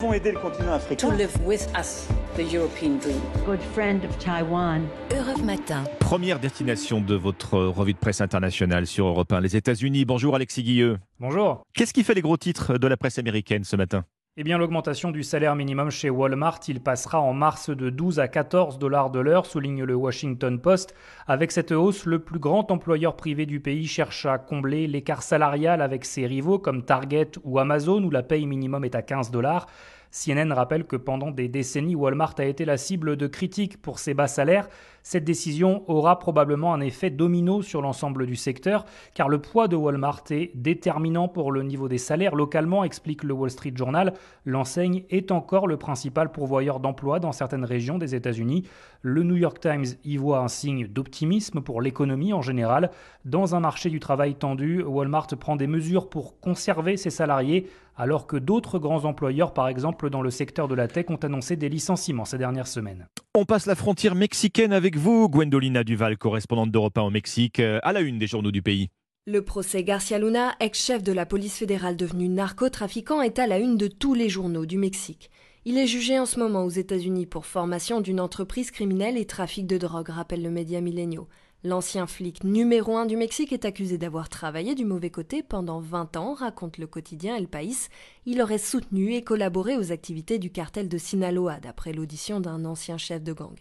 avons aider le continent africain. To live with us, the European dream. Good friend of Taiwan. Europe Matin. Première destination de votre revue de presse internationale sur Europe 1, les États-Unis. Bonjour Alexis Guilleux. Bonjour. Qu'est-ce qui fait les gros titres de la presse américaine ce matin? Eh bien, l'augmentation du salaire minimum chez Walmart, il passera en mars de 12 à 14 dollars de l'heure, souligne le Washington Post. Avec cette hausse, le plus grand employeur privé du pays cherche à combler l'écart salarial avec ses rivaux comme Target ou Amazon, où la paye minimum est à 15 dollars. CNN rappelle que pendant des décennies, Walmart a été la cible de critiques pour ses bas salaires. Cette décision aura probablement un effet domino sur l'ensemble du secteur, car le poids de Walmart est déterminant pour le niveau des salaires localement, explique le Wall Street Journal. L'enseigne est encore le principal pourvoyeur d'emplois dans certaines régions des États-Unis. Le New York Times y voit un signe d'optimisme pour l'économie en général. Dans un marché du travail tendu, Walmart prend des mesures pour conserver ses salariés alors que d'autres grands employeurs, par exemple dans le secteur de la tech, ont annoncé des licenciements ces dernières semaines. On passe la frontière mexicaine avec vous, Gwendolina Duval, correspondante d'Europe 1 au Mexique, euh, à la une des journaux du pays. Le procès Garcia Luna, ex-chef de la police fédérale devenu narcotrafiquant, est à la une de tous les journaux du Mexique. Il est jugé en ce moment aux États-Unis pour formation d'une entreprise criminelle et trafic de drogue, rappelle le média Millennial. L'ancien flic numéro un du Mexique est accusé d'avoir travaillé du mauvais côté pendant 20 ans, raconte le quotidien El País. Il aurait soutenu et collaboré aux activités du cartel de Sinaloa, d'après l'audition d'un ancien chef de gang.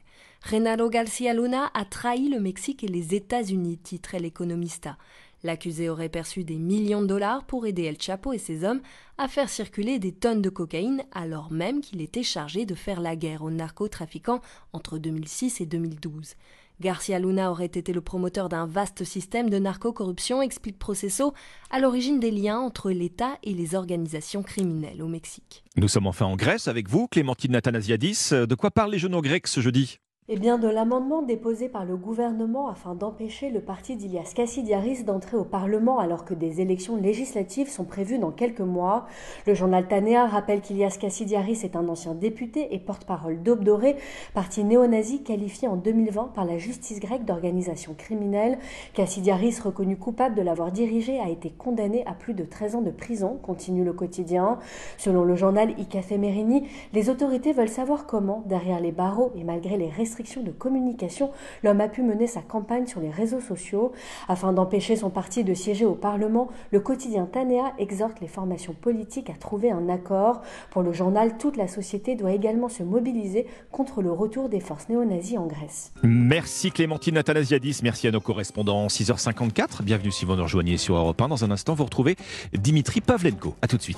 Renalo Garcia Luna a trahi le Mexique et les États-Unis, titrait l'Economista. L'accusé aurait perçu des millions de dollars pour aider El Chapo et ses hommes à faire circuler des tonnes de cocaïne alors même qu'il était chargé de faire la guerre aux narcotrafiquants entre 2006 et 2012. Garcia Luna aurait été le promoteur d'un vaste système de narcocorruption, explique Processo, à l'origine des liens entre l'État et les organisations criminelles au Mexique. Nous sommes enfin en Grèce avec vous, Clémentine Nathanasiadis. De quoi parlent les journaux grecs ce jeudi? Eh bien, de l'amendement déposé par le gouvernement afin d'empêcher le parti d'Ilias Kassidiaris d'entrer au Parlement alors que des élections législatives sont prévues dans quelques mois. Le journal Tanea rappelle qu'Ilias Kassidiaris est un ancien député et porte-parole d'Aube Dorée, parti néo-nazi qualifié en 2020 par la justice grecque d'organisation criminelle. Kassidiaris, reconnu coupable de l'avoir dirigé, a été condamné à plus de 13 ans de prison, continue le quotidien. Selon le journal les autorités veulent savoir comment, derrière les barreaux et malgré les de communication, l'homme a pu mener sa campagne sur les réseaux sociaux. Afin d'empêcher son parti de siéger au Parlement, le quotidien Tanea exhorte les formations politiques à trouver un accord. Pour le journal, toute la société doit également se mobiliser contre le retour des forces néo-nazies en Grèce. Merci Clémentine Athanasiadis, merci à nos correspondants. 6h54, bienvenue si vous nous rejoignez sur Europe 1. Dans un instant, vous retrouvez Dimitri Pavlenko. A tout de suite.